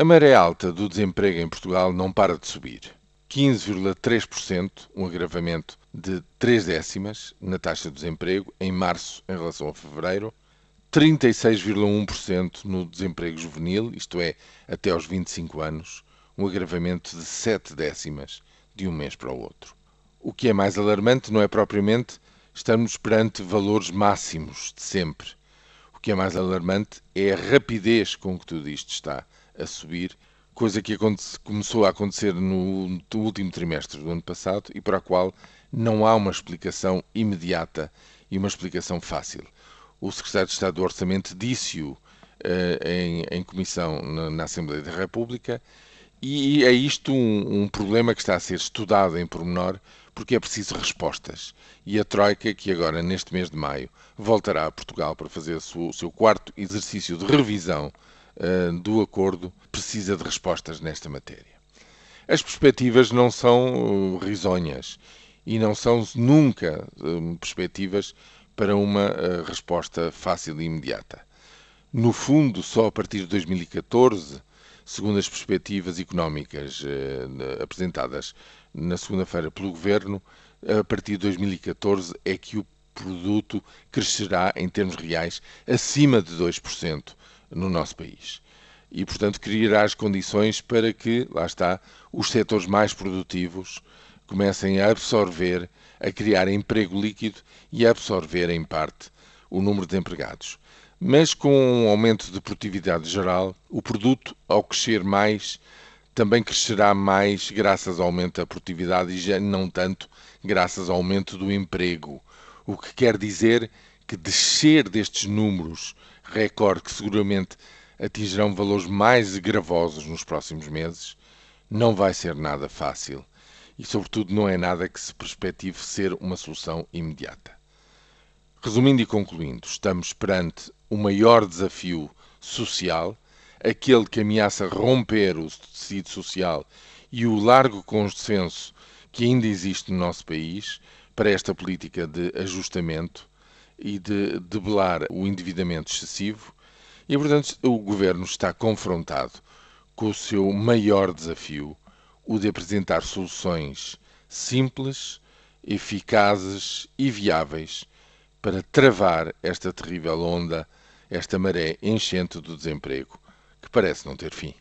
A maré alta do desemprego em Portugal não para de subir. 15,3%, um agravamento de 3 décimas na taxa de desemprego em março em relação a fevereiro, 36,1% no desemprego juvenil, isto é, até aos 25 anos, um agravamento de 7 décimas de um mês para o outro. O que é mais alarmante não é propriamente estamos perante valores máximos de sempre. O que é mais alarmante é a rapidez com que tudo isto está a subir, coisa que começou a acontecer no último trimestre do ano passado e para a qual não há uma explicação imediata e uma explicação fácil. O secretário de Estado do Orçamento disse-o uh, em, em, comissão na, na, Assembleia da República e é isto um, um problema que está a ser estudado em pormenor porque é preciso respostas. E a Troika, que agora, neste mês de maio, voltará a Portugal para fazer o seu quarto exercício de revisão do acordo, precisa de respostas nesta matéria. As perspectivas não são uh, risonhas e não são nunca uh, perspectivas para uma resposta fácil e imediata. No fundo, só a partir de 2014, segundo as perspectivas económicas apresentadas na segunda-feira pelo Governo, a partir de 2014 é que o produto crescerá em termos reais acima de 2% no nosso país. E, portanto, criará as condições para que, lá está, os setores mais produtivos comecem a absorver, a criar emprego líquido e a absorver, em parte, o número de empregados. Mas com um aumento de produtividade geral, o produto, ao crescer mais, também crescerá mais graças ao aumento da produtividade e já não tanto graças ao aumento do emprego. O que quer dizer que descer destes números recorde que seguramente atingirão valores mais gravosos nos próximos meses, não vai ser nada fácil e, sobretudo, não é nada que se perspective ser uma solução imediata. Resumindo e concluindo, estamos perante o maior desafio social aquele que ameaça romper o tecido social e o largo consenso que ainda existe no nosso país para esta política de ajustamento e de debelar o endividamento excessivo. E, portanto, o governo está confrontado com o seu maior desafio, o de apresentar soluções simples, eficazes e viáveis para travar esta terrível onda, esta maré enchente do desemprego que parece não ter fim.